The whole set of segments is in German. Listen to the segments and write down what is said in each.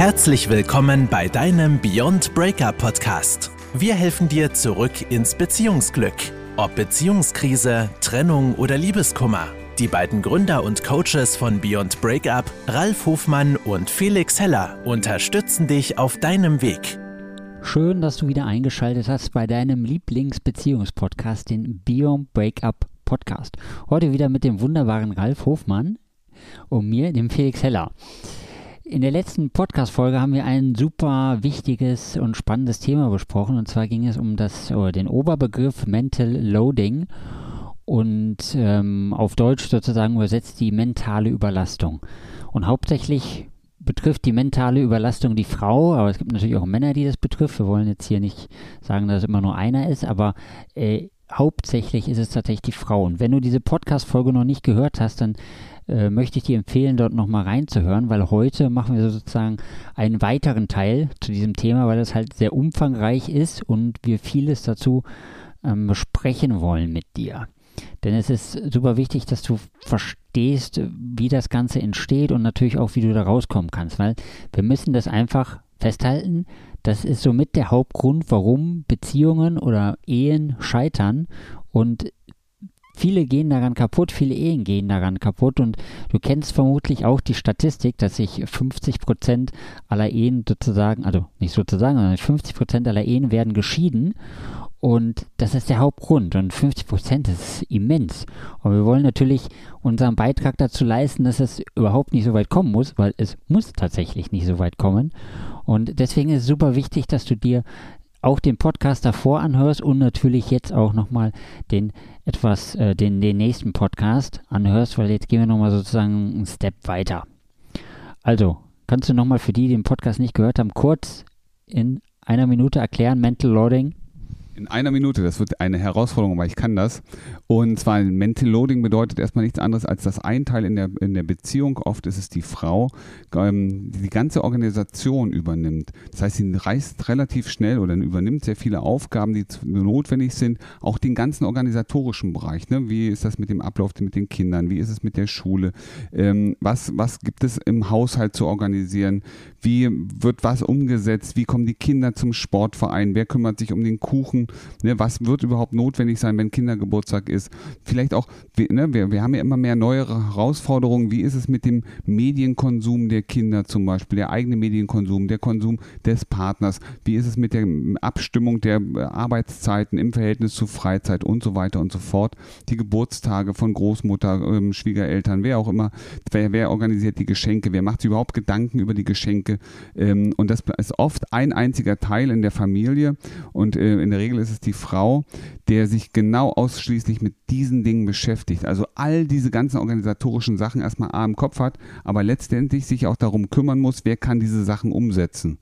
Herzlich willkommen bei deinem Beyond Breakup Podcast. Wir helfen dir zurück ins Beziehungsglück. Ob Beziehungskrise, Trennung oder Liebeskummer. Die beiden Gründer und Coaches von Beyond Breakup, Ralf Hofmann und Felix Heller, unterstützen dich auf deinem Weg. Schön, dass du wieder eingeschaltet hast bei deinem Lieblingsbeziehungspodcast, den Beyond Breakup Podcast. Heute wieder mit dem wunderbaren Ralf Hofmann und mir, dem Felix Heller. In der letzten Podcast-Folge haben wir ein super wichtiges und spannendes Thema besprochen. Und zwar ging es um das, den Oberbegriff Mental Loading und ähm, auf Deutsch sozusagen übersetzt die mentale Überlastung. Und hauptsächlich betrifft die mentale Überlastung die Frau, aber es gibt natürlich auch Männer, die das betrifft. Wir wollen jetzt hier nicht sagen, dass es immer nur einer ist, aber äh, hauptsächlich ist es tatsächlich die Frau. Und wenn du diese Podcast-Folge noch nicht gehört hast, dann äh, möchte ich dir empfehlen, dort nochmal reinzuhören, weil heute machen wir sozusagen einen weiteren Teil zu diesem Thema, weil es halt sehr umfangreich ist und wir vieles dazu ähm, besprechen wollen mit dir. Denn es ist super wichtig, dass du verstehst, wie das Ganze entsteht und natürlich auch, wie du da rauskommen kannst, weil wir müssen das einfach festhalten. Das ist somit der Hauptgrund, warum Beziehungen oder Ehen scheitern. Und Viele gehen daran kaputt, viele Ehen gehen daran kaputt und du kennst vermutlich auch die Statistik, dass sich 50 Prozent aller Ehen sozusagen, also nicht sozusagen, sondern 50 Prozent aller Ehen werden geschieden und das ist der Hauptgrund. Und 50 Prozent ist immens. Und wir wollen natürlich unseren Beitrag dazu leisten, dass es überhaupt nicht so weit kommen muss, weil es muss tatsächlich nicht so weit kommen. Und deswegen ist es super wichtig, dass du dir auch den Podcast davor anhörst und natürlich jetzt auch nochmal den etwas, äh, den, den nächsten Podcast anhörst, weil jetzt gehen wir nochmal sozusagen einen Step weiter. Also, kannst du nochmal für die, die den Podcast nicht gehört haben, kurz in einer Minute erklären, Mental Loading? In einer Minute, das wird eine Herausforderung, aber ich kann das. Und zwar Mental Loading bedeutet erstmal nichts anderes als das Einteil in der, in der Beziehung. Oft ist es die Frau, ähm, die die ganze Organisation übernimmt. Das heißt, sie reist relativ schnell oder übernimmt sehr viele Aufgaben, die notwendig sind. Auch den ganzen organisatorischen Bereich. Ne? Wie ist das mit dem Ablauf mit den Kindern? Wie ist es mit der Schule? Ähm, was, was gibt es im Haushalt zu organisieren? Wie wird was umgesetzt? Wie kommen die Kinder zum Sportverein? Wer kümmert sich um den Kuchen? Ne, was wird überhaupt notwendig sein, wenn Kindergeburtstag ist? Vielleicht auch, ne, wir, wir haben ja immer mehr neuere Herausforderungen. Wie ist es mit dem Medienkonsum der Kinder zum Beispiel, der eigene Medienkonsum, der Konsum des Partners? Wie ist es mit der Abstimmung der Arbeitszeiten im Verhältnis zu Freizeit und so weiter und so fort? Die Geburtstage von Großmutter, ähm, Schwiegereltern, wer auch immer, wer, wer organisiert die Geschenke, wer macht sich überhaupt Gedanken über die Geschenke? Ähm, und das ist oft ein einziger Teil in der Familie und äh, in der Regel ist es die Frau, der sich genau ausschließlich mit diesen Dingen beschäftigt. Also all diese ganzen organisatorischen Sachen erstmal A im Kopf hat, aber letztendlich sich auch darum kümmern muss, wer kann diese Sachen umsetzen.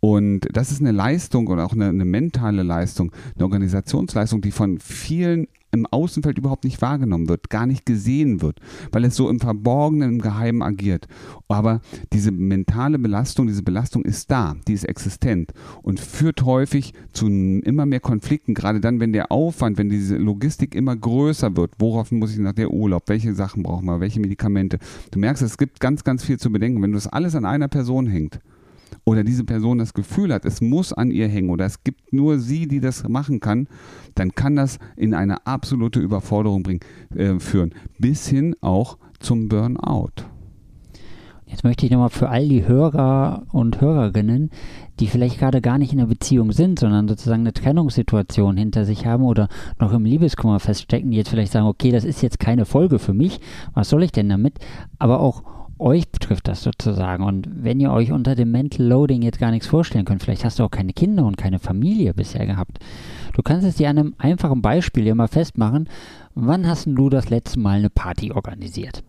Und das ist eine Leistung oder auch eine, eine mentale Leistung, eine Organisationsleistung, die von vielen im Außenfeld überhaupt nicht wahrgenommen wird, gar nicht gesehen wird, weil es so im Verborgenen, im Geheimen agiert. Aber diese mentale Belastung, diese Belastung ist da, die ist existent und führt häufig zu immer mehr Konflikten, gerade dann, wenn der Aufwand, wenn diese Logistik immer größer wird. Worauf muss ich nach der Urlaub? Welche Sachen brauchen wir? Welche Medikamente? Du merkst, es gibt ganz, ganz viel zu bedenken. Wenn das alles an einer Person hängt, oder diese Person das Gefühl hat, es muss an ihr hängen oder es gibt nur sie, die das machen kann, dann kann das in eine absolute Überforderung bringen, äh, führen, bis hin auch zum Burnout. Jetzt möchte ich nochmal für all die Hörer und Hörerinnen, die vielleicht gerade gar nicht in einer Beziehung sind, sondern sozusagen eine Trennungssituation hinter sich haben oder noch im Liebeskummer feststecken, die jetzt vielleicht sagen, okay, das ist jetzt keine Folge für mich, was soll ich denn damit? Aber auch euch betrifft das sozusagen. Und wenn ihr euch unter dem Mental Loading jetzt gar nichts vorstellen könnt, vielleicht hast du auch keine Kinder und keine Familie bisher gehabt. Du kannst es dir an einem einfachen Beispiel ja mal festmachen. Wann hast du das letzte Mal eine Party organisiert?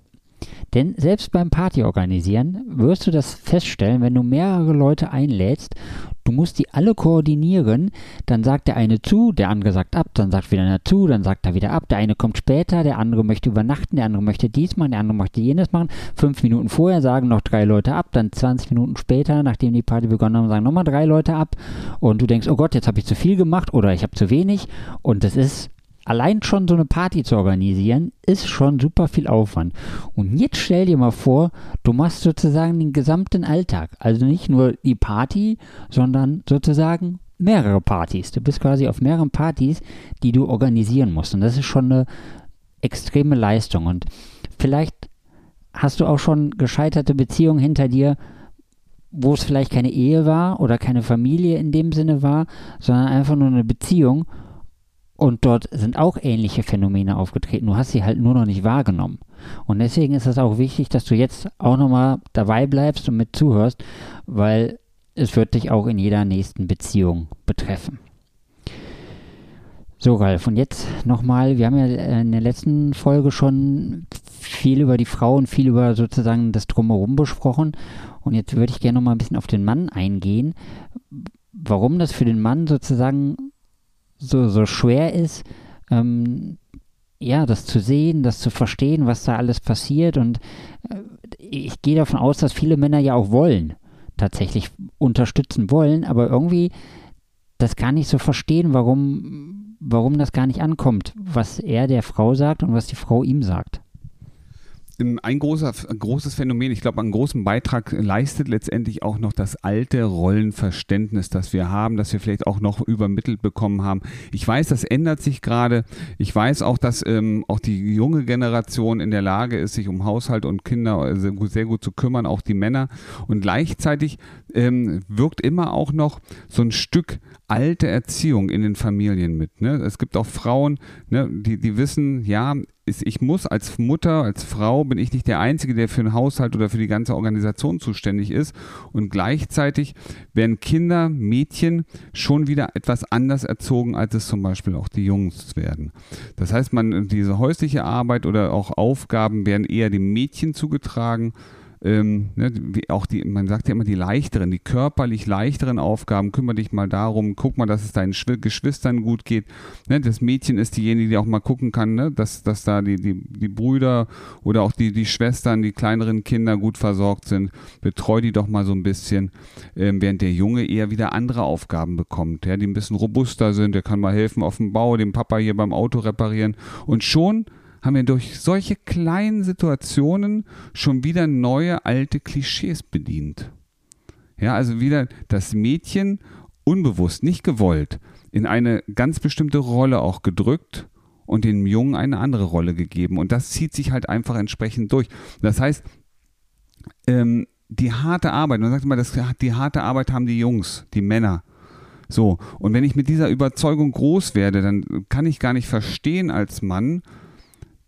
Denn selbst beim Party organisieren wirst du das feststellen, wenn du mehrere Leute einlädst, du musst die alle koordinieren, dann sagt der eine zu, der andere sagt ab, dann sagt wieder einer zu, dann sagt er wieder ab, der eine kommt später, der andere möchte übernachten, der andere möchte dies machen, der andere möchte jenes machen. Fünf Minuten vorher sagen noch drei Leute ab, dann 20 Minuten später, nachdem die Party begonnen haben, sagen nochmal drei Leute ab. Und du denkst, oh Gott, jetzt habe ich zu viel gemacht oder ich habe zu wenig. Und das ist allein schon so eine Party zu organisieren, ist schon super viel Aufwand. Und jetzt stell dir mal vor, du machst sozusagen den gesamten Alltag. Also nicht nur die Party, sondern sozusagen mehrere Partys. Du bist quasi auf mehreren Partys, die du organisieren musst. Und das ist schon eine extreme Leistung. Und vielleicht hast du auch schon gescheiterte Beziehungen hinter dir, wo es vielleicht keine Ehe war oder keine Familie in dem Sinne war, sondern einfach nur eine Beziehung. Und dort sind auch ähnliche Phänomene aufgetreten. Du hast sie halt nur noch nicht wahrgenommen. Und deswegen ist es auch wichtig, dass du jetzt auch nochmal dabei bleibst und mit zuhörst, weil es wird dich auch in jeder nächsten Beziehung betreffen. So, Ralf, und jetzt nochmal, wir haben ja in der letzten Folge schon viel über die Frau und viel über sozusagen das Drumherum besprochen. Und jetzt würde ich gerne nochmal ein bisschen auf den Mann eingehen. Warum das für den Mann sozusagen so, so schwer ist, ähm, ja, das zu sehen, das zu verstehen, was da alles passiert. Und äh, ich gehe davon aus, dass viele Männer ja auch wollen, tatsächlich unterstützen wollen, aber irgendwie das gar nicht so verstehen, warum, warum das gar nicht ankommt, was er der Frau sagt und was die Frau ihm sagt ein großer, großes Phänomen, ich glaube, einen großen Beitrag leistet letztendlich auch noch das alte Rollenverständnis, das wir haben, das wir vielleicht auch noch übermittelt bekommen haben. Ich weiß, das ändert sich gerade. Ich weiß auch, dass ähm, auch die junge Generation in der Lage ist, sich um Haushalt und Kinder sehr gut, sehr gut zu kümmern, auch die Männer. Und gleichzeitig ähm, wirkt immer auch noch so ein Stück alte Erziehung in den Familien mit. Ne? Es gibt auch Frauen, ne, die, die wissen, ja, ich muss als Mutter, als Frau, bin ich nicht der Einzige, der für den Haushalt oder für die ganze Organisation zuständig ist. Und gleichzeitig werden Kinder, Mädchen schon wieder etwas anders erzogen, als es zum Beispiel auch die Jungs werden. Das heißt, man, diese häusliche Arbeit oder auch Aufgaben werden eher dem Mädchen zugetragen ähm, ne, auch die, man sagt ja immer die leichteren, die körperlich leichteren Aufgaben, kümmere dich mal darum, guck mal, dass es deinen Geschwistern gut geht. Ne, das Mädchen ist diejenige, die auch mal gucken kann, ne, dass, dass da die, die, die Brüder oder auch die, die Schwestern, die kleineren Kinder gut versorgt sind. Betreu die doch mal so ein bisschen, ähm, während der Junge eher wieder andere Aufgaben bekommt, ja, die ein bisschen robuster sind, der kann mal helfen auf dem Bau, dem Papa hier beim Auto reparieren und schon haben wir durch solche kleinen Situationen schon wieder neue alte Klischees bedient. Ja, also wieder das Mädchen unbewusst, nicht gewollt, in eine ganz bestimmte Rolle auch gedrückt und dem Jungen eine andere Rolle gegeben. Und das zieht sich halt einfach entsprechend durch. Das heißt, ähm, die harte Arbeit, man sagt immer, das, die harte Arbeit haben die Jungs, die Männer. So, und wenn ich mit dieser Überzeugung groß werde, dann kann ich gar nicht verstehen als Mann,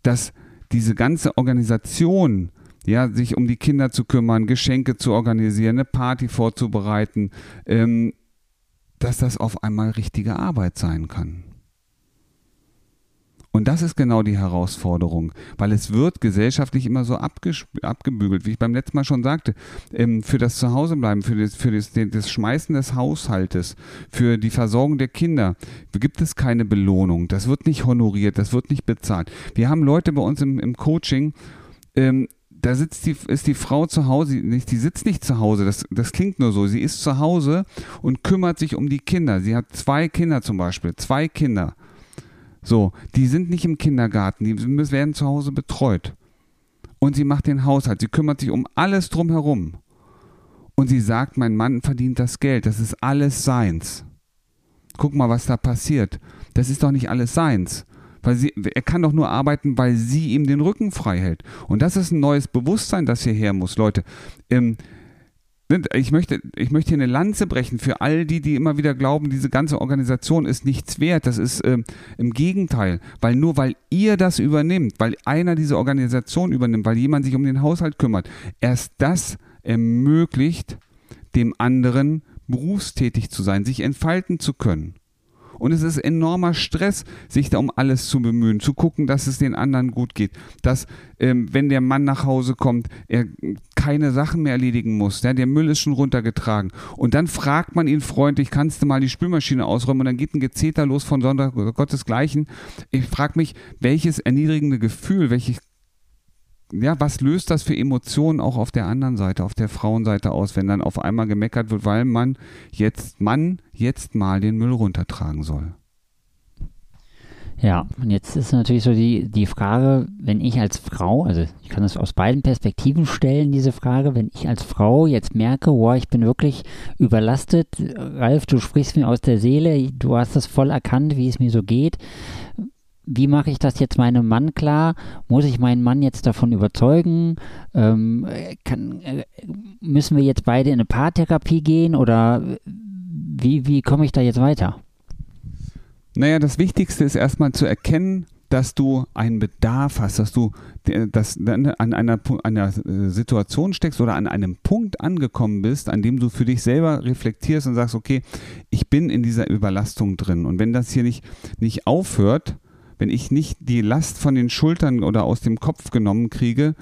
dass diese ganze Organisation, ja, sich um die Kinder zu kümmern, Geschenke zu organisieren, eine Party vorzubereiten, ähm, dass das auf einmal richtige Arbeit sein kann. Und das ist genau die Herausforderung, weil es wird gesellschaftlich immer so abgebügelt, wie ich beim letzten Mal schon sagte, ähm, für das Zuhausebleiben, für, das, für das, das Schmeißen des Haushaltes, für die Versorgung der Kinder gibt es keine Belohnung. Das wird nicht honoriert, das wird nicht bezahlt. Wir haben Leute bei uns im, im Coaching, ähm, da sitzt die, ist die Frau zu Hause, nicht, die sitzt nicht zu Hause, das, das klingt nur so. Sie ist zu Hause und kümmert sich um die Kinder. Sie hat zwei Kinder zum Beispiel, zwei Kinder. So, die sind nicht im Kindergarten, die werden zu Hause betreut. Und sie macht den Haushalt, sie kümmert sich um alles drumherum. Und sie sagt, mein Mann verdient das Geld, das ist alles seins. Guck mal, was da passiert. Das ist doch nicht alles seins. Weil sie, er kann doch nur arbeiten, weil sie ihm den Rücken frei hält. Und das ist ein neues Bewusstsein, das hierher muss, Leute. Ähm, ich möchte, ich möchte hier eine Lanze brechen für all die, die immer wieder glauben, diese ganze Organisation ist nichts wert. Das ist ähm, im Gegenteil, weil nur weil ihr das übernimmt, weil einer diese Organisation übernimmt, weil jemand sich um den Haushalt kümmert, erst das ermöglicht dem anderen berufstätig zu sein, sich entfalten zu können. Und es ist enormer Stress, sich da um alles zu bemühen, zu gucken, dass es den anderen gut geht. Dass, ähm, wenn der Mann nach Hause kommt, er keine Sachen mehr erledigen muss. Ja, der Müll ist schon runtergetragen. Und dann fragt man ihn freundlich, kannst du mal die Spülmaschine ausräumen? Und dann geht ein Gezeter los von Sonntag Gottesgleichen. Ich frage mich, welches erniedrigende Gefühl, welches ja, was löst das für Emotionen auch auf der anderen Seite, auf der Frauenseite aus, wenn dann auf einmal gemeckert wird, weil man jetzt, Mann jetzt mal den Müll runtertragen soll? Ja, und jetzt ist natürlich so die, die Frage, wenn ich als Frau, also ich kann das aus beiden Perspektiven stellen, diese Frage, wenn ich als Frau jetzt merke, wow, ich bin wirklich überlastet, Ralf, du sprichst mir aus der Seele, du hast das voll erkannt, wie es mir so geht. Wie mache ich das jetzt meinem Mann klar? Muss ich meinen Mann jetzt davon überzeugen? Ähm, kann, äh, müssen wir jetzt beide in eine Paartherapie gehen oder wie, wie komme ich da jetzt weiter? Naja, das Wichtigste ist erstmal zu erkennen, dass du einen Bedarf hast, dass du dass an einer, einer äh, Situation steckst oder an einem Punkt angekommen bist, an dem du für dich selber reflektierst und sagst, okay, ich bin in dieser Überlastung drin. Und wenn das hier nicht, nicht aufhört, wenn ich nicht die Last von den Schultern oder aus dem Kopf genommen kriege,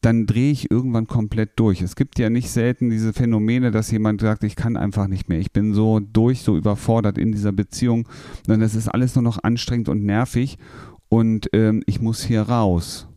dann drehe ich irgendwann komplett durch. Es gibt ja nicht selten diese Phänomene, dass jemand sagt, ich kann einfach nicht mehr, ich bin so durch, so überfordert in dieser Beziehung, ist es alles nur noch anstrengend und nervig und ähm, ich muss hier raus.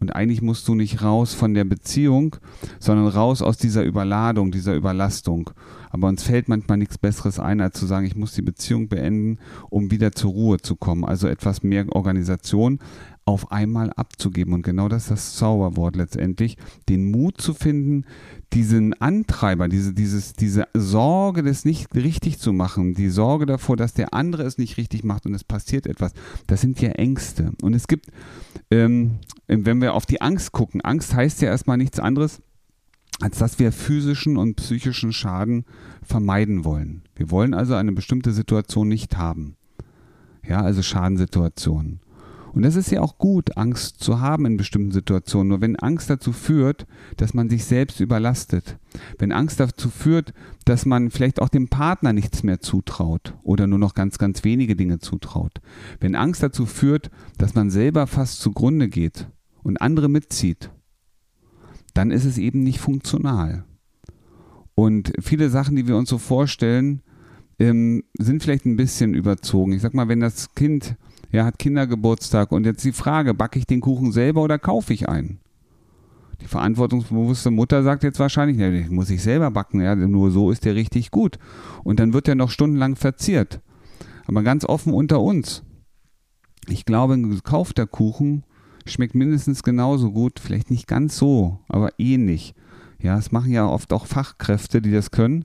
Und eigentlich musst du nicht raus von der Beziehung, sondern raus aus dieser Überladung, dieser Überlastung. Aber uns fällt manchmal nichts Besseres ein, als zu sagen, ich muss die Beziehung beenden, um wieder zur Ruhe zu kommen. Also etwas mehr Organisation auf einmal abzugeben. Und genau das ist das Zauberwort letztendlich, den Mut zu finden, diesen Antreiber, diese, dieses, diese Sorge, das nicht richtig zu machen, die Sorge davor, dass der andere es nicht richtig macht und es passiert etwas, das sind ja Ängste. Und es gibt, ähm, wenn wir auf die Angst gucken, Angst heißt ja erstmal nichts anderes, als dass wir physischen und psychischen Schaden vermeiden wollen. Wir wollen also eine bestimmte Situation nicht haben. Ja, also Schadensituationen. Und das ist ja auch gut, Angst zu haben in bestimmten Situationen. Nur wenn Angst dazu führt, dass man sich selbst überlastet, wenn Angst dazu führt, dass man vielleicht auch dem Partner nichts mehr zutraut oder nur noch ganz, ganz wenige Dinge zutraut, wenn Angst dazu führt, dass man selber fast zugrunde geht und andere mitzieht, dann ist es eben nicht funktional. Und viele Sachen, die wir uns so vorstellen, ähm, sind vielleicht ein bisschen überzogen. Ich sag mal, wenn das Kind er hat Kindergeburtstag und jetzt die Frage, backe ich den Kuchen selber oder kaufe ich einen? Die verantwortungsbewusste Mutter sagt jetzt wahrscheinlich, ja, den muss ich selber backen, ja, nur so ist der richtig gut. Und dann wird er noch stundenlang verziert. Aber ganz offen unter uns. Ich glaube, ein gekaufter Kuchen schmeckt mindestens genauso gut, vielleicht nicht ganz so, aber ähnlich. Ja, es machen ja oft auch Fachkräfte, die das können.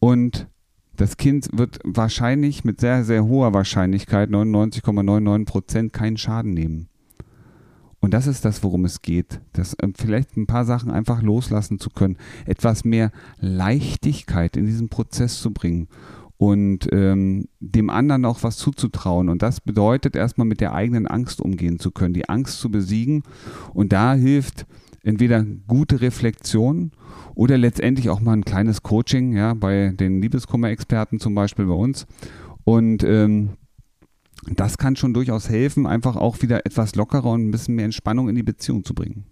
Und das Kind wird wahrscheinlich mit sehr, sehr hoher Wahrscheinlichkeit, 99,99 Prozent, keinen Schaden nehmen. Und das ist das, worum es geht. Das, äh, vielleicht ein paar Sachen einfach loslassen zu können, etwas mehr Leichtigkeit in diesen Prozess zu bringen und ähm, dem anderen auch was zuzutrauen. Und das bedeutet erstmal mit der eigenen Angst umgehen zu können, die Angst zu besiegen. Und da hilft entweder gute Reflexion oder letztendlich auch mal ein kleines Coaching, ja, bei den Liebeskummer-Experten zum Beispiel bei uns. Und ähm, das kann schon durchaus helfen, einfach auch wieder etwas lockerer und ein bisschen mehr Entspannung in die Beziehung zu bringen.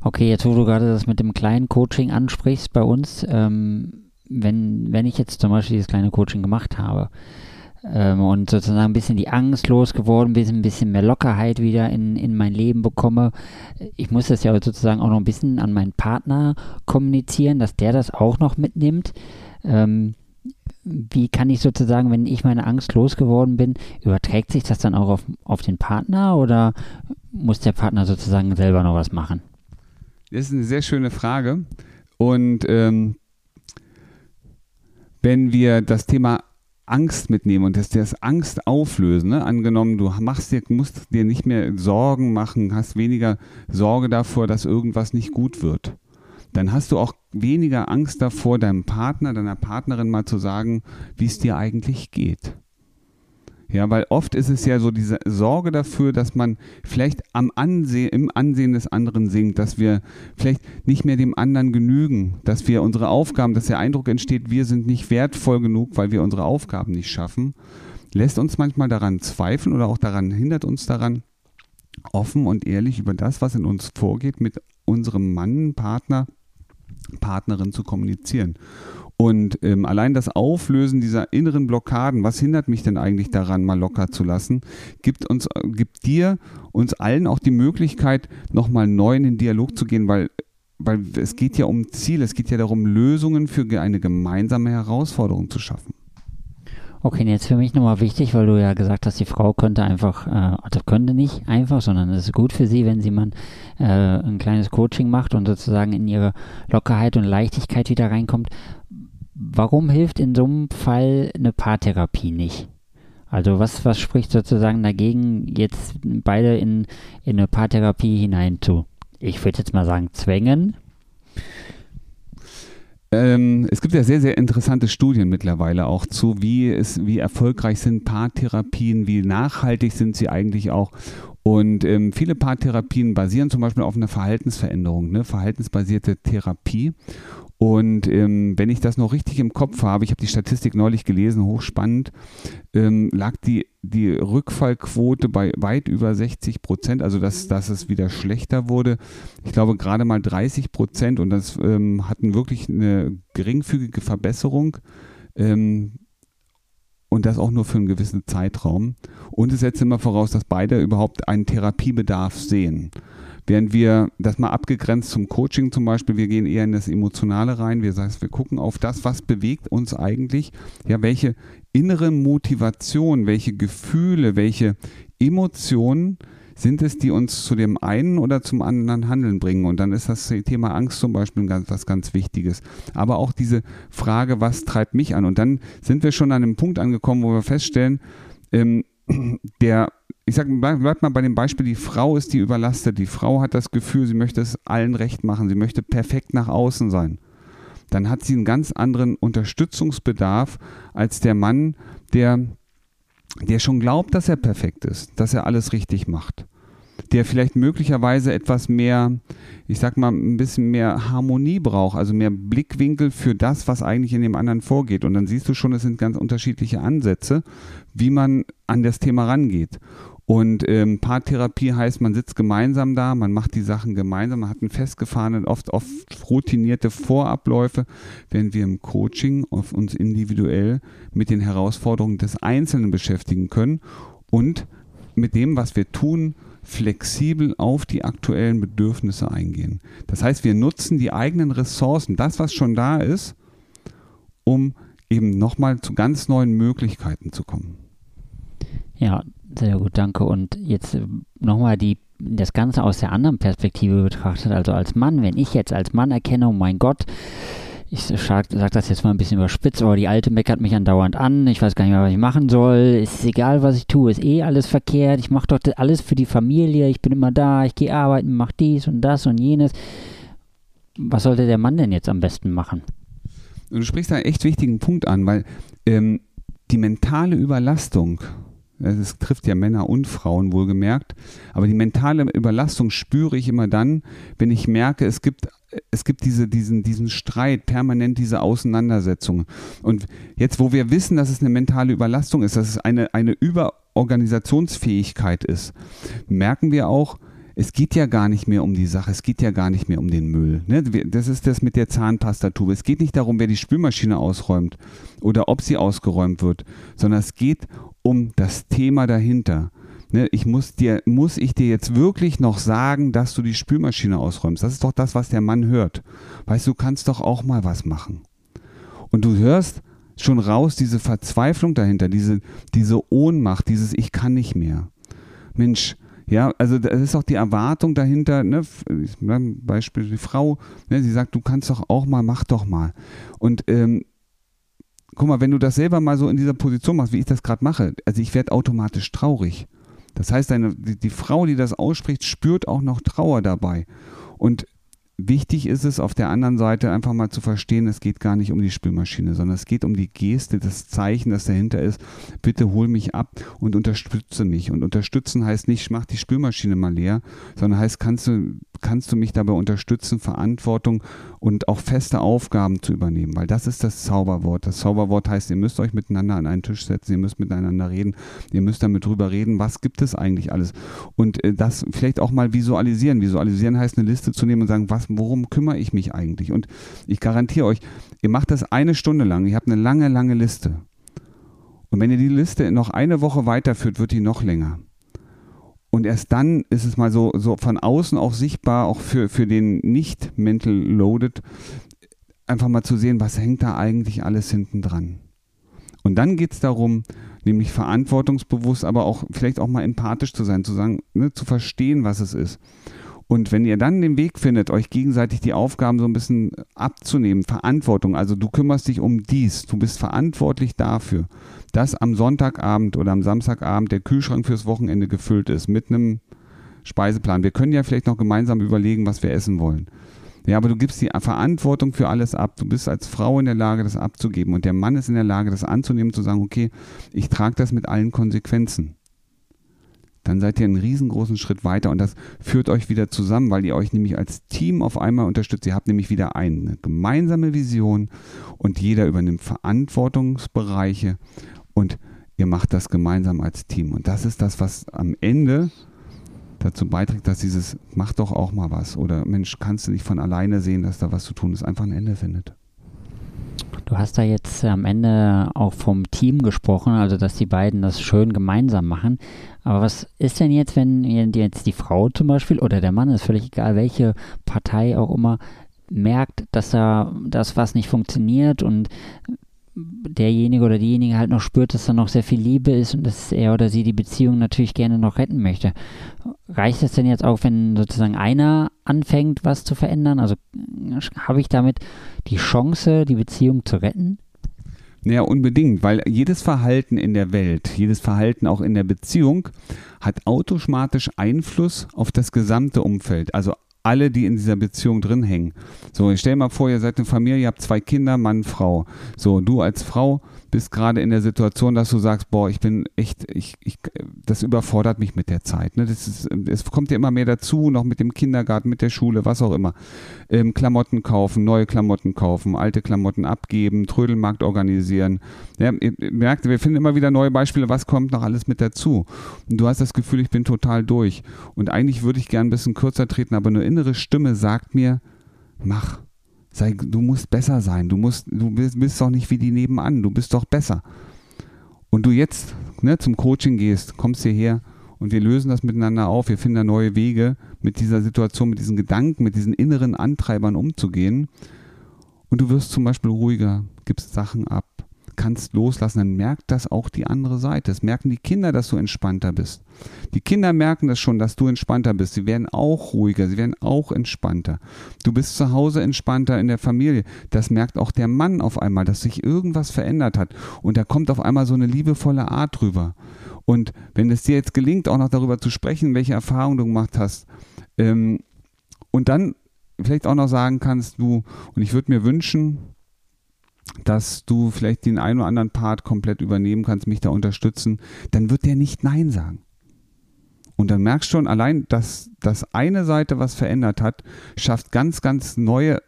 Okay, jetzt wo du gerade das mit dem kleinen Coaching ansprichst bei uns, ähm, wenn, wenn ich jetzt zum Beispiel dieses kleine Coaching gemacht habe, ähm, und sozusagen ein bisschen die Angst losgeworden bin, ein bisschen mehr Lockerheit wieder in, in mein Leben bekomme. Ich muss das ja sozusagen auch noch ein bisschen an meinen Partner kommunizieren, dass der das auch noch mitnimmt. Ähm, wie kann ich sozusagen, wenn ich meine Angst losgeworden bin, überträgt sich das dann auch auf, auf den Partner oder muss der Partner sozusagen selber noch was machen? Das ist eine sehr schöne Frage. Und ähm, wenn wir das Thema Angst mitnehmen und dass das Angst auflösen. Ne? Angenommen, du machst dir, musst dir nicht mehr Sorgen machen, hast weniger Sorge davor, dass irgendwas nicht gut wird. Dann hast du auch weniger Angst davor, deinem Partner, deiner Partnerin mal zu sagen, wie es dir eigentlich geht. Ja, weil oft ist es ja so diese Sorge dafür, dass man vielleicht am Ansehen, im Ansehen des anderen sinkt, dass wir vielleicht nicht mehr dem anderen genügen, dass wir unsere Aufgaben, dass der Eindruck entsteht, wir sind nicht wertvoll genug, weil wir unsere Aufgaben nicht schaffen, lässt uns manchmal daran zweifeln oder auch daran hindert uns daran, offen und ehrlich über das, was in uns vorgeht, mit unserem Mann, Partner, Partnerin zu kommunizieren. Und ähm, allein das Auflösen dieser inneren Blockaden, was hindert mich denn eigentlich daran, mal locker zu lassen, gibt uns, äh, gibt dir, uns allen auch die Möglichkeit, nochmal neu in den Dialog zu gehen, weil, weil es geht ja um Ziel, es geht ja darum, Lösungen für eine gemeinsame Herausforderung zu schaffen. Okay, jetzt für mich nochmal wichtig, weil du ja gesagt hast, die Frau könnte einfach, äh, also könnte nicht einfach, sondern es ist gut für sie, wenn sie mal äh, ein kleines Coaching macht und sozusagen in ihre Lockerheit und Leichtigkeit wieder reinkommt. Warum hilft in so einem Fall eine Paartherapie nicht? Also was, was spricht sozusagen dagegen, jetzt beide in, in eine Paartherapie hinein zu, ich würde jetzt mal sagen, zwängen? Ähm, es gibt ja sehr, sehr interessante Studien mittlerweile auch zu, wie, es, wie erfolgreich sind Paartherapien, wie nachhaltig sind sie eigentlich auch. Und ähm, viele Paartherapien basieren zum Beispiel auf einer Verhaltensveränderung, ne? verhaltensbasierte Therapie. Und ähm, wenn ich das noch richtig im Kopf habe, ich habe die Statistik neulich gelesen, hochspannend, ähm, lag die, die Rückfallquote bei weit über 60 Prozent, also dass, dass es wieder schlechter wurde. Ich glaube gerade mal 30 Prozent und das ähm, hatten wirklich eine geringfügige Verbesserung. Ähm, und das auch nur für einen gewissen Zeitraum. Und es setzt immer voraus, dass beide überhaupt einen Therapiebedarf sehen. Während wir das mal abgegrenzt zum Coaching zum Beispiel, wir gehen eher in das Emotionale rein. Wir, das wir gucken auf das, was bewegt uns eigentlich. Ja, welche innere Motivation, welche Gefühle, welche Emotionen sind es, die uns zu dem einen oder zum anderen Handeln bringen? Und dann ist das Thema Angst zum Beispiel ganz, was ganz Wichtiges. Aber auch diese Frage, was treibt mich an? Und dann sind wir schon an einem Punkt angekommen, wo wir feststellen, ähm, der ich sage, bleib, bleib mal bei dem Beispiel, die Frau ist die überlastet. Die Frau hat das Gefühl, sie möchte es allen recht machen, sie möchte perfekt nach außen sein. Dann hat sie einen ganz anderen Unterstützungsbedarf als der Mann, der, der schon glaubt, dass er perfekt ist, dass er alles richtig macht. Der vielleicht möglicherweise etwas mehr, ich sag mal, ein bisschen mehr Harmonie braucht, also mehr Blickwinkel für das, was eigentlich in dem anderen vorgeht. Und dann siehst du schon, es sind ganz unterschiedliche Ansätze, wie man an das Thema rangeht. Und ähm, Paartherapie heißt, man sitzt gemeinsam da, man macht die Sachen gemeinsam, man hat einen festgefahrenen, oft, oft routinierte Vorabläufe, während wir im Coaching auf uns individuell mit den Herausforderungen des Einzelnen beschäftigen können und mit dem, was wir tun, flexibel auf die aktuellen Bedürfnisse eingehen. Das heißt, wir nutzen die eigenen Ressourcen, das, was schon da ist, um eben nochmal zu ganz neuen Möglichkeiten zu kommen. Ja, sehr gut, danke. Und jetzt äh, nochmal die das Ganze aus der anderen Perspektive betrachtet, also als Mann, wenn ich jetzt als Mann erkenne, oh mein Gott, ich sage sag das jetzt mal ein bisschen überspitzt, aber die Alte meckert mich andauernd an, ich weiß gar nicht mehr, was ich machen soll, ist egal, was ich tue, ist eh alles verkehrt, ich mache doch alles für die Familie, ich bin immer da, ich gehe arbeiten, mache dies und das und jenes. Was sollte der Mann denn jetzt am besten machen? Du sprichst da einen echt wichtigen Punkt an, weil ähm, die mentale Überlastung es trifft ja Männer und Frauen wohlgemerkt. Aber die mentale Überlastung spüre ich immer dann, wenn ich merke, es gibt, es gibt diese, diesen, diesen Streit, permanent diese Auseinandersetzungen. Und jetzt, wo wir wissen, dass es eine mentale Überlastung ist, dass es eine, eine Überorganisationsfähigkeit ist, merken wir auch, es geht ja gar nicht mehr um die Sache, es geht ja gar nicht mehr um den Müll. Ne? Das ist das mit der Zahnpastatube. Es geht nicht darum, wer die Spülmaschine ausräumt oder ob sie ausgeräumt wird, sondern es geht um das Thema dahinter. Ne? Ich muss dir, muss ich dir jetzt wirklich noch sagen, dass du die Spülmaschine ausräumst? Das ist doch das, was der Mann hört. Weißt du, kannst doch auch mal was machen. Und du hörst schon raus diese Verzweiflung dahinter, diese, diese Ohnmacht, dieses Ich kann nicht mehr. Mensch, ja, also das ist auch die Erwartung dahinter, ne? Beispiel die Frau, ne? sie sagt, du kannst doch auch mal, mach doch mal. Und ähm, guck mal, wenn du das selber mal so in dieser Position machst, wie ich das gerade mache, also ich werde automatisch traurig. Das heißt, eine, die, die Frau, die das ausspricht, spürt auch noch Trauer dabei. Und wichtig ist es auf der anderen Seite einfach mal zu verstehen, es geht gar nicht um die Spülmaschine, sondern es geht um die Geste, das Zeichen, das dahinter ist. Bitte hol mich ab und unterstütze mich. Und unterstützen heißt nicht, mach die Spülmaschine mal leer, sondern heißt, kannst du, kannst du mich dabei unterstützen, Verantwortung und auch feste Aufgaben zu übernehmen, weil das ist das Zauberwort. Das Zauberwort heißt, ihr müsst euch miteinander an einen Tisch setzen, ihr müsst miteinander reden, ihr müsst damit drüber reden, was gibt es eigentlich alles. Und äh, das vielleicht auch mal visualisieren. Visualisieren heißt eine Liste zu nehmen und sagen, was worum kümmere ich mich eigentlich? Und ich garantiere euch, ihr macht das eine Stunde lang, ihr habt eine lange, lange Liste. Und wenn ihr die Liste noch eine Woche weiterführt, wird die noch länger. Und erst dann ist es mal so, so von außen auch sichtbar, auch für, für den nicht mental loaded, einfach mal zu sehen, was hängt da eigentlich alles hinten dran. Und dann geht es darum, nämlich verantwortungsbewusst, aber auch vielleicht auch mal empathisch zu sein, zu sagen, ne, zu verstehen, was es ist. Und wenn ihr dann den Weg findet, euch gegenseitig die Aufgaben so ein bisschen abzunehmen, Verantwortung, also du kümmerst dich um dies, du bist verantwortlich dafür, dass am Sonntagabend oder am Samstagabend der Kühlschrank fürs Wochenende gefüllt ist mit einem Speiseplan. Wir können ja vielleicht noch gemeinsam überlegen, was wir essen wollen. Ja, aber du gibst die Verantwortung für alles ab. Du bist als Frau in der Lage, das abzugeben. Und der Mann ist in der Lage, das anzunehmen, zu sagen, okay, ich trage das mit allen Konsequenzen. Dann seid ihr einen riesengroßen Schritt weiter und das führt euch wieder zusammen, weil ihr euch nämlich als Team auf einmal unterstützt. Ihr habt nämlich wieder eine gemeinsame Vision und jeder übernimmt Verantwortungsbereiche und ihr macht das gemeinsam als Team. Und das ist das, was am Ende dazu beiträgt, dass dieses mach doch auch mal was oder Mensch, kannst du nicht von alleine sehen, dass da was zu tun ist, einfach ein Ende findet. Du hast da jetzt am Ende auch vom Team gesprochen, also dass die beiden das schön gemeinsam machen. Aber was ist denn jetzt, wenn jetzt die Frau zum Beispiel oder der Mann, ist völlig egal, welche Partei auch immer, merkt, dass da das was nicht funktioniert und derjenige oder diejenige halt noch spürt, dass da noch sehr viel Liebe ist und dass er oder sie die Beziehung natürlich gerne noch retten möchte. Reicht es denn jetzt auch, wenn sozusagen einer anfängt, was zu verändern? Also habe ich damit die Chance, die Beziehung zu retten? Ja, unbedingt, weil jedes Verhalten in der Welt, jedes Verhalten auch in der Beziehung hat automatisch Einfluss auf das gesamte Umfeld. Also alle, die in dieser Beziehung drin hängen. So, ich stell mal vor, ihr seid eine Familie, ihr habt zwei Kinder, Mann, Frau. So, du als Frau bist gerade in der Situation, dass du sagst, boah, ich bin echt, ich, ich, das überfordert mich mit der Zeit. Ne? Das ist, es kommt ja immer mehr dazu, noch mit dem Kindergarten, mit der Schule, was auch immer. Ähm, Klamotten kaufen, neue Klamotten kaufen, alte Klamotten abgeben, Trödelmarkt organisieren. Ja, ihr merkt, wir finden immer wieder neue Beispiele, was kommt noch alles mit dazu. Und du hast das Gefühl, ich bin total durch. Und eigentlich würde ich gern ein bisschen kürzer treten, aber eine innere Stimme sagt mir, mach Sei, du musst besser sein. Du musst, du bist, bist doch nicht wie die nebenan. Du bist doch besser. Und du jetzt ne, zum Coaching gehst, kommst hierher und wir lösen das miteinander auf. Wir finden da neue Wege, mit dieser Situation, mit diesen Gedanken, mit diesen inneren Antreibern umzugehen. Und du wirst zum Beispiel ruhiger, gibst Sachen ab, kannst loslassen, dann merkt das auch die andere Seite. Es merken die Kinder, dass du entspannter bist. Die Kinder merken das schon, dass du entspannter bist. Sie werden auch ruhiger, sie werden auch entspannter. Du bist zu Hause entspannter in der Familie. Das merkt auch der Mann auf einmal, dass sich irgendwas verändert hat. Und da kommt auf einmal so eine liebevolle Art drüber. Und wenn es dir jetzt gelingt, auch noch darüber zu sprechen, welche Erfahrungen du gemacht hast, ähm, und dann vielleicht auch noch sagen kannst, du, und ich würde mir wünschen, dass du vielleicht den einen oder anderen Part komplett übernehmen kannst, mich da unterstützen, dann wird der nicht Nein sagen. Und dann merkst du schon allein, dass das eine Seite was verändert hat, schafft ganz, ganz neue,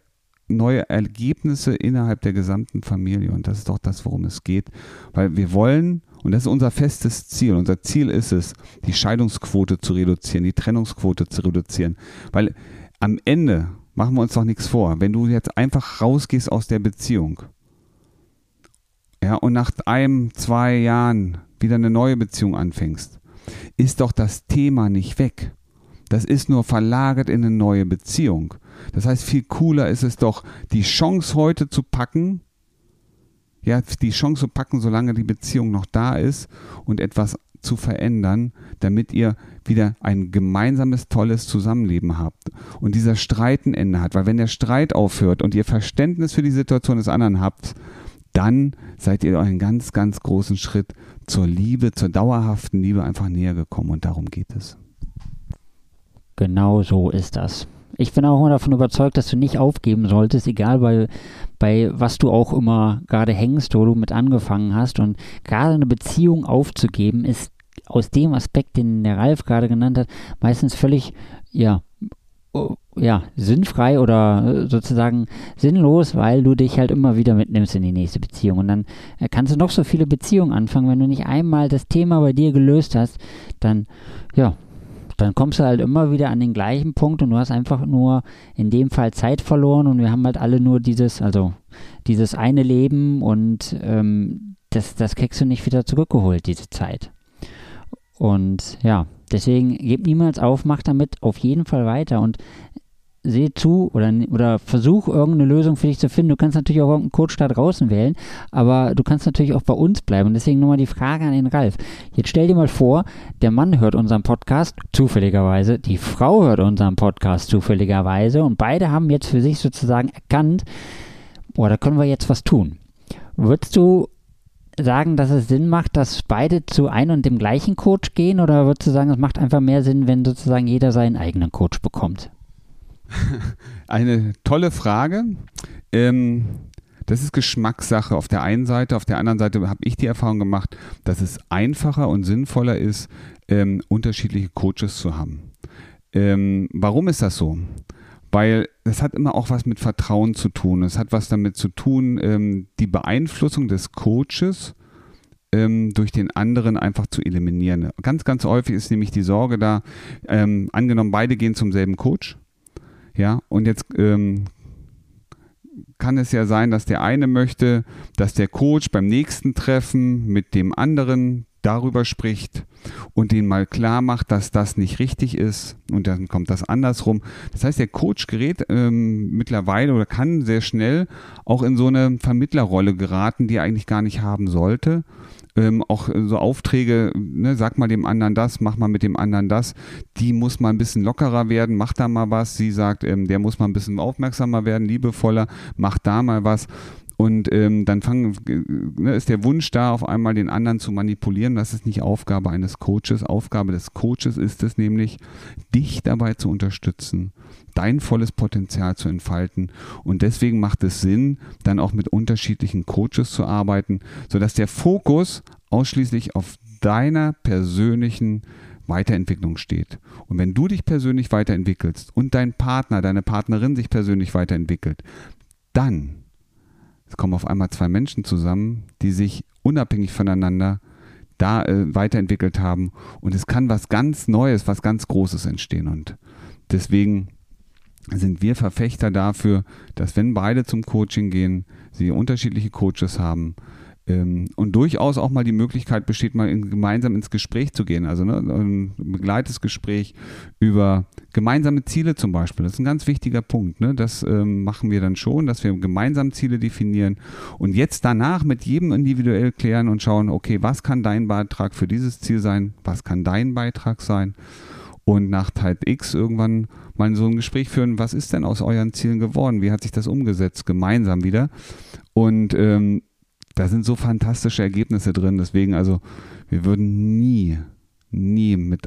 neue Ergebnisse innerhalb der gesamten Familie. Und das ist doch das, worum es geht. Weil wir wollen, und das ist unser festes Ziel, unser Ziel ist es, die Scheidungsquote zu reduzieren, die Trennungsquote zu reduzieren. Weil am Ende machen wir uns doch nichts vor. Wenn du jetzt einfach rausgehst aus der Beziehung, ja, und nach einem, zwei Jahren wieder eine neue Beziehung anfängst, ist doch das Thema nicht weg. Das ist nur verlagert in eine neue Beziehung. Das heißt, viel cooler ist es doch, die Chance heute zu packen, ja, die Chance zu packen, solange die Beziehung noch da ist und etwas zu verändern, damit ihr wieder ein gemeinsames, tolles Zusammenleben habt und dieser Streit ein Ende hat. Weil wenn der Streit aufhört und ihr Verständnis für die Situation des anderen habt, dann seid ihr einen ganz, ganz großen Schritt zur Liebe, zur dauerhaften Liebe einfach näher gekommen und darum geht es. Genau so ist das. Ich bin auch davon überzeugt, dass du nicht aufgeben solltest, egal bei, bei was du auch immer gerade hängst, wo du mit angefangen hast. Und gerade eine Beziehung aufzugeben, ist aus dem Aspekt, den der Ralf gerade genannt hat, meistens völlig, ja, ja, sinnfrei oder äh, sozusagen sinnlos, weil du dich halt immer wieder mitnimmst in die nächste Beziehung. Und dann äh, kannst du noch so viele Beziehungen anfangen, wenn du nicht einmal das Thema bei dir gelöst hast, dann, ja, dann kommst du halt immer wieder an den gleichen Punkt und du hast einfach nur in dem Fall Zeit verloren und wir haben halt alle nur dieses, also dieses eine Leben und ähm, das, das kriegst du nicht wieder zurückgeholt, diese Zeit. Und ja, deswegen gib niemals auf, mach damit auf jeden Fall weiter und sehe zu oder, oder versuch irgendeine Lösung für dich zu finden. Du kannst natürlich auch irgendeinen Coach da draußen wählen, aber du kannst natürlich auch bei uns bleiben. Und deswegen nochmal die Frage an den Ralf. Jetzt stell dir mal vor, der Mann hört unseren Podcast zufälligerweise, die Frau hört unseren Podcast zufälligerweise und beide haben jetzt für sich sozusagen erkannt, boah, da können wir jetzt was tun. Würdest du sagen, dass es Sinn macht, dass beide zu einem und dem gleichen Coach gehen oder würdest du sagen, es macht einfach mehr Sinn, wenn sozusagen jeder seinen eigenen Coach bekommt? Eine tolle Frage. Ähm, das ist Geschmackssache auf der einen Seite. Auf der anderen Seite habe ich die Erfahrung gemacht, dass es einfacher und sinnvoller ist, ähm, unterschiedliche Coaches zu haben. Ähm, warum ist das so? Weil das hat immer auch was mit Vertrauen zu tun. Es hat was damit zu tun, ähm, die Beeinflussung des Coaches ähm, durch den anderen einfach zu eliminieren. Ganz, ganz häufig ist nämlich die Sorge da, ähm, angenommen, beide gehen zum selben Coach. Ja, und jetzt ähm, kann es ja sein, dass der eine möchte, dass der Coach beim nächsten Treffen mit dem anderen darüber spricht und den mal klar macht, dass das nicht richtig ist und dann kommt das andersrum. Das heißt, der Coach gerät ähm, mittlerweile oder kann sehr schnell auch in so eine Vermittlerrolle geraten, die er eigentlich gar nicht haben sollte. Ähm, auch so Aufträge, ne, sag mal dem anderen das, mach mal mit dem anderen das, die muss mal ein bisschen lockerer werden, mach da mal was. Sie sagt, ähm, der muss mal ein bisschen aufmerksamer werden, liebevoller, mach da mal was. Und ähm, dann fangen, ne, ist der Wunsch da, auf einmal den anderen zu manipulieren. Das ist nicht Aufgabe eines Coaches. Aufgabe des Coaches ist es nämlich, dich dabei zu unterstützen, dein volles Potenzial zu entfalten. Und deswegen macht es Sinn, dann auch mit unterschiedlichen Coaches zu arbeiten, sodass der Fokus ausschließlich auf deiner persönlichen Weiterentwicklung steht. Und wenn du dich persönlich weiterentwickelst und dein Partner, deine Partnerin sich persönlich weiterentwickelt, dann es kommen auf einmal zwei Menschen zusammen, die sich unabhängig voneinander da äh, weiterentwickelt haben. Und es kann was ganz Neues, was ganz Großes entstehen. Und deswegen sind wir Verfechter dafür, dass wenn beide zum Coaching gehen, sie unterschiedliche Coaches haben, und durchaus auch mal die Möglichkeit besteht, mal in, gemeinsam ins Gespräch zu gehen. Also ne, ein begleites Gespräch über gemeinsame Ziele zum Beispiel. Das ist ein ganz wichtiger Punkt. Ne? Das ähm, machen wir dann schon, dass wir gemeinsam Ziele definieren und jetzt danach mit jedem individuell klären und schauen, okay, was kann dein Beitrag für dieses Ziel sein? Was kann dein Beitrag sein? Und nach Type X irgendwann mal so ein Gespräch führen, was ist denn aus euren Zielen geworden? Wie hat sich das umgesetzt? Gemeinsam wieder. Und ähm, da sind so fantastische Ergebnisse drin. Deswegen, also, wir würden nie, nie mit,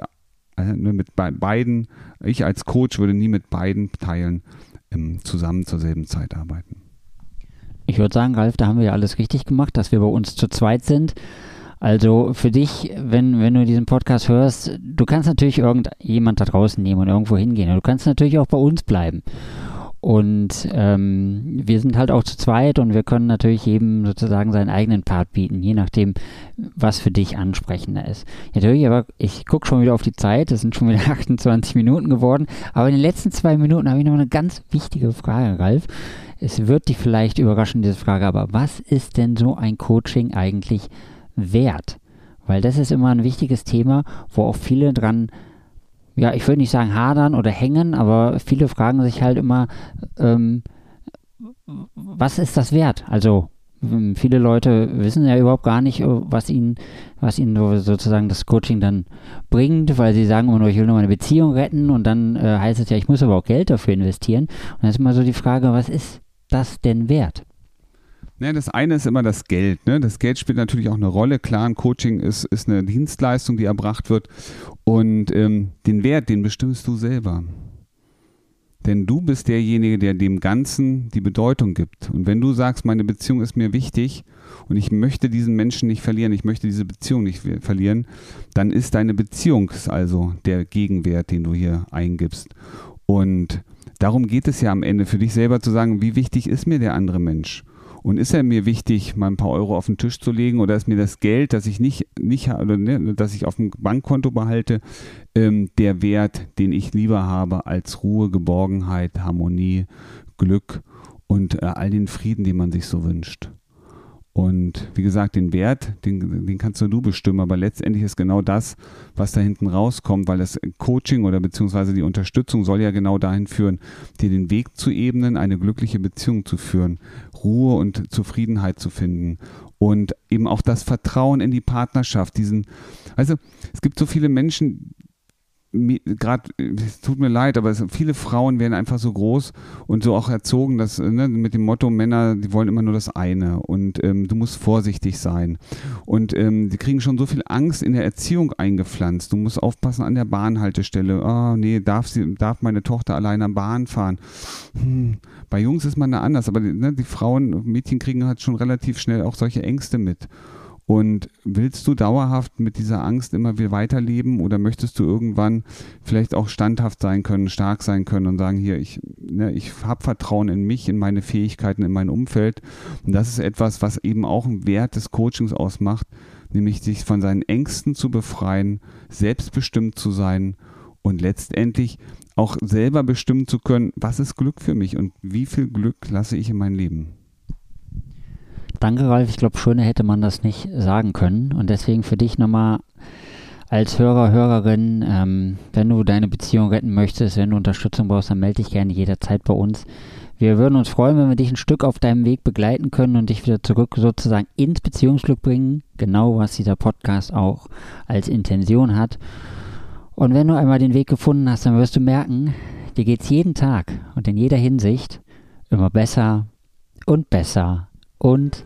äh, mit beiden, ich als Coach würde nie mit beiden Teilen ähm, zusammen zur selben Zeit arbeiten. Ich würde sagen, Ralf, da haben wir ja alles richtig gemacht, dass wir bei uns zu zweit sind. Also für dich, wenn, wenn du diesen Podcast hörst, du kannst natürlich irgendjemand da draußen nehmen und irgendwo hingehen. Du kannst natürlich auch bei uns bleiben. Und ähm, wir sind halt auch zu zweit und wir können natürlich jedem sozusagen seinen eigenen Part bieten, je nachdem, was für dich ansprechender ist. Natürlich, aber ich gucke schon wieder auf die Zeit, es sind schon wieder 28 Minuten geworden, aber in den letzten zwei Minuten habe ich noch eine ganz wichtige Frage, Ralf. Es wird dich vielleicht überraschen, diese Frage, aber was ist denn so ein Coaching eigentlich wert? Weil das ist immer ein wichtiges Thema, wo auch viele dran ja, ich würde nicht sagen hadern oder hängen, aber viele fragen sich halt immer, ähm, was ist das wert? Also ähm, viele Leute wissen ja überhaupt gar nicht, äh, was ihnen, was ihnen sozusagen das Coaching dann bringt, weil sie sagen immer nur, ich will nur meine Beziehung retten und dann äh, heißt es ja, ich muss aber auch Geld dafür investieren. Und dann ist immer so die Frage, was ist das denn wert? Ja, das eine ist immer das Geld. Ne? Das Geld spielt natürlich auch eine Rolle. Klar, ein Coaching ist, ist eine Dienstleistung, die erbracht wird. Und ähm, den Wert, den bestimmst du selber. Denn du bist derjenige, der dem Ganzen die Bedeutung gibt. Und wenn du sagst, meine Beziehung ist mir wichtig und ich möchte diesen Menschen nicht verlieren, ich möchte diese Beziehung nicht verlieren, dann ist deine Beziehung also der Gegenwert, den du hier eingibst. Und darum geht es ja am Ende für dich selber zu sagen, wie wichtig ist mir der andere Mensch? Und ist er mir wichtig, mal ein paar Euro auf den Tisch zu legen oder ist mir das Geld, das ich nicht, nicht oder ne, das ich auf dem Bankkonto behalte, ähm, der Wert, den ich lieber habe als Ruhe, Geborgenheit, Harmonie, Glück und äh, all den Frieden, den man sich so wünscht. Und wie gesagt, den Wert, den, den kannst nur du bestimmen, aber letztendlich ist genau das, was da hinten rauskommt, weil das Coaching oder beziehungsweise die Unterstützung soll ja genau dahin führen, dir den Weg zu ebnen, eine glückliche Beziehung zu führen, Ruhe und Zufriedenheit zu finden und eben auch das Vertrauen in die Partnerschaft, diesen, also es gibt so viele Menschen, gerade, es tut mir leid, aber es, viele Frauen werden einfach so groß und so auch erzogen, dass ne, mit dem Motto Männer, die wollen immer nur das eine und ähm, du musst vorsichtig sein und ähm, die kriegen schon so viel Angst in der Erziehung eingepflanzt. Du musst aufpassen an der Bahnhaltestelle. Oh nee, darf sie, darf meine Tochter alleine am Bahn fahren? Hm. Bei Jungs ist man da anders, aber ne, die Frauen, Mädchen kriegen halt schon relativ schnell auch solche Ängste mit. Und willst du dauerhaft mit dieser Angst immer wieder weiterleben oder möchtest du irgendwann vielleicht auch standhaft sein können, stark sein können und sagen, hier, ich, ne, ich habe Vertrauen in mich, in meine Fähigkeiten, in mein Umfeld. Und das ist etwas, was eben auch einen Wert des Coachings ausmacht, nämlich sich von seinen Ängsten zu befreien, selbstbestimmt zu sein und letztendlich auch selber bestimmen zu können, was ist Glück für mich und wie viel Glück lasse ich in mein Leben. Danke, Ralf. Ich glaube, schöner hätte man das nicht sagen können. Und deswegen für dich nochmal als Hörer, Hörerin, ähm, wenn du deine Beziehung retten möchtest, wenn du Unterstützung brauchst, dann melde dich gerne jederzeit bei uns. Wir würden uns freuen, wenn wir dich ein Stück auf deinem Weg begleiten können und dich wieder zurück sozusagen ins Beziehungsglück bringen. Genau was dieser Podcast auch als Intention hat. Und wenn du einmal den Weg gefunden hast, dann wirst du merken, dir geht es jeden Tag und in jeder Hinsicht immer besser und besser und